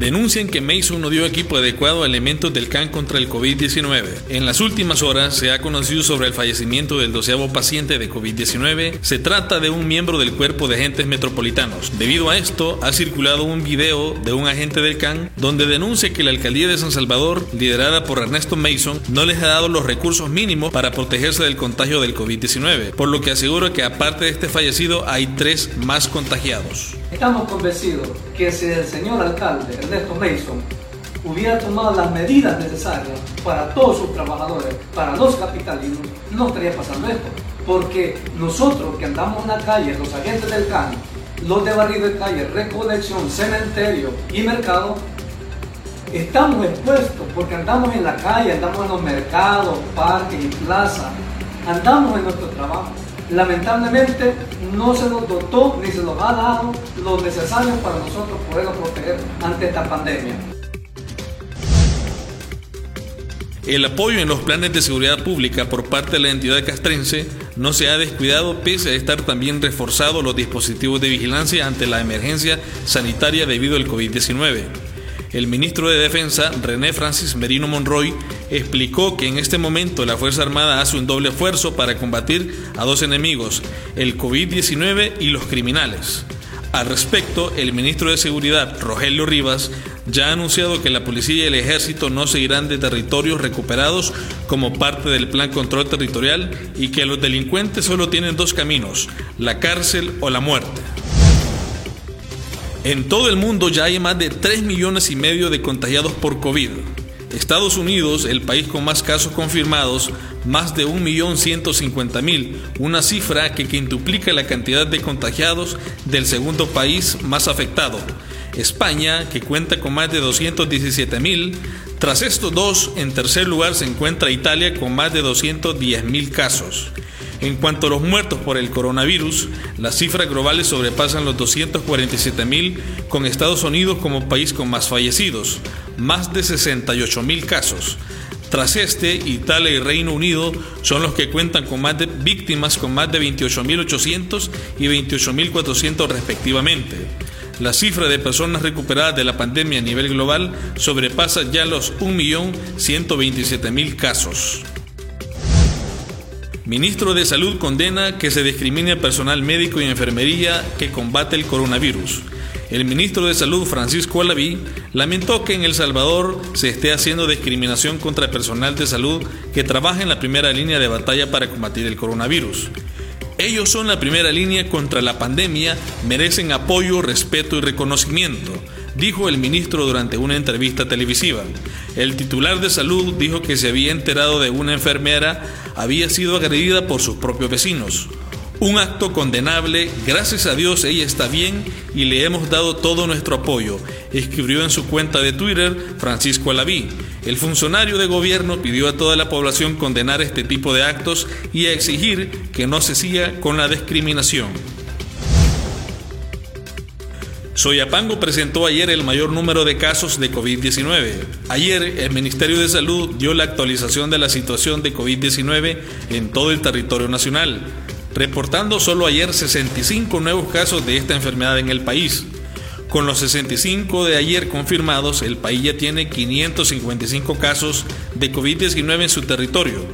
denuncian que Mason no dio equipo adecuado a elementos del CAN contra el COVID-19. En las últimas horas se ha conocido sobre el fallecimiento del doceavo paciente de COVID-19. Se trata de un miembro del cuerpo de agentes metropolitanos. Debido a esto, ha circulado un video de un agente del CAN donde denuncia que la alcaldía de San Salvador, liderada por Ernesto Mason, no les ha dado los recursos mínimos para protegerse del contagio del COVID-19, por lo que asegura que aparte de este fallecido hay tres más contagiados. Estamos convencidos que si el señor alcalde Ernesto Mason hubiera tomado las medidas necesarias para todos sus trabajadores, para los capitalinos, no estaría pasando esto. Porque nosotros que andamos en la calle, los agentes del CAN, los de barrio de calle, recolección, cementerio y mercado, estamos expuestos porque andamos en la calle, andamos en los mercados, parques y plazas, andamos en nuestro trabajo. Lamentablemente no se nos dotó ni se nos ha dado lo necesario para nosotros podernos proteger ante esta pandemia. El apoyo en los planes de seguridad pública por parte de la entidad castrense no se ha descuidado pese a estar también reforzados los dispositivos de vigilancia ante la emergencia sanitaria debido al COVID-19. El ministro de Defensa, René Francis Merino Monroy, explicó que en este momento la Fuerza Armada hace un doble esfuerzo para combatir a dos enemigos, el COVID-19 y los criminales. Al respecto, el ministro de Seguridad, Rogelio Rivas, ya ha anunciado que la policía y el ejército no se irán de territorios recuperados como parte del plan control territorial y que los delincuentes solo tienen dos caminos, la cárcel o la muerte. En todo el mundo ya hay más de 3 millones y medio de contagiados por COVID. Estados Unidos, el país con más casos confirmados, más de 1.150.000, una cifra que quintuplica la cantidad de contagiados del segundo país más afectado. España, que cuenta con más de 217.000. Tras estos dos, en tercer lugar se encuentra Italia con más de 210.000 casos. En cuanto a los muertos por el coronavirus, las cifras globales sobrepasan los 247 mil, con Estados Unidos como país con más fallecidos, más de 68 mil casos. Tras este, Italia y Reino Unido son los que cuentan con más de víctimas con más de 28.800 y 28.400 respectivamente. La cifra de personas recuperadas de la pandemia a nivel global sobrepasa ya los 1.127.000 casos. Ministro de Salud condena que se discrimine personal médico y enfermería que combate el coronavirus. El ministro de Salud, Francisco Alaví, lamentó que en El Salvador se esté haciendo discriminación contra personal de salud que trabaja en la primera línea de batalla para combatir el coronavirus. Ellos son la primera línea contra la pandemia, merecen apoyo, respeto y reconocimiento dijo el ministro durante una entrevista televisiva. El titular de salud dijo que se había enterado de una enfermera había sido agredida por sus propios vecinos. Un acto condenable, gracias a Dios ella está bien y le hemos dado todo nuestro apoyo, escribió en su cuenta de Twitter Francisco Alaví. El funcionario de gobierno pidió a toda la población condenar este tipo de actos y a exigir que no se siga con la discriminación. Soyapango presentó ayer el mayor número de casos de COVID-19. Ayer el Ministerio de Salud dio la actualización de la situación de COVID-19 en todo el territorio nacional, reportando solo ayer 65 nuevos casos de esta enfermedad en el país. Con los 65 de ayer confirmados, el país ya tiene 555 casos de COVID-19 en su territorio.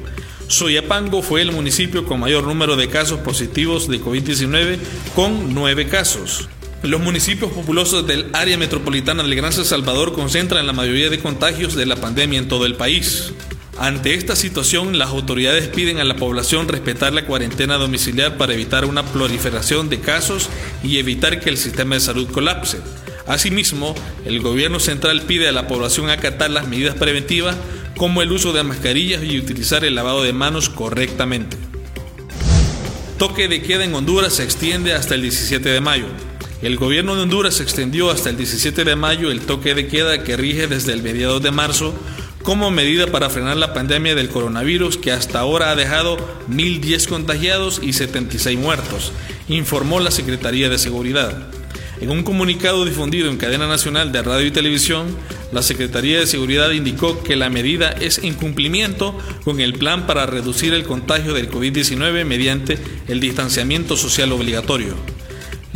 Soyapango fue el municipio con mayor número de casos positivos de COVID-19 con 9 casos. Los municipios populosos del área metropolitana del Gran Salvador concentran la mayoría de contagios de la pandemia en todo el país. Ante esta situación, las autoridades piden a la población respetar la cuarentena domiciliar para evitar una proliferación de casos y evitar que el sistema de salud colapse. Asimismo, el gobierno central pide a la población acatar las medidas preventivas como el uso de mascarillas y utilizar el lavado de manos correctamente. Toque de queda en Honduras se extiende hasta el 17 de mayo. El gobierno de Honduras extendió hasta el 17 de mayo el toque de queda que rige desde el mediados de marzo como medida para frenar la pandemia del coronavirus que hasta ahora ha dejado 1.010 contagiados y 76 muertos, informó la Secretaría de Seguridad. En un comunicado difundido en cadena nacional de radio y televisión, la Secretaría de Seguridad indicó que la medida es en cumplimiento con el plan para reducir el contagio del COVID-19 mediante el distanciamiento social obligatorio.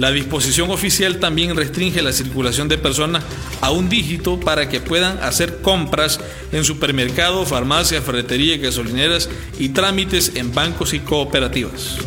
La disposición oficial también restringe la circulación de personas a un dígito para que puedan hacer compras en supermercados, farmacias, ferreterías, gasolineras y trámites en bancos y cooperativas.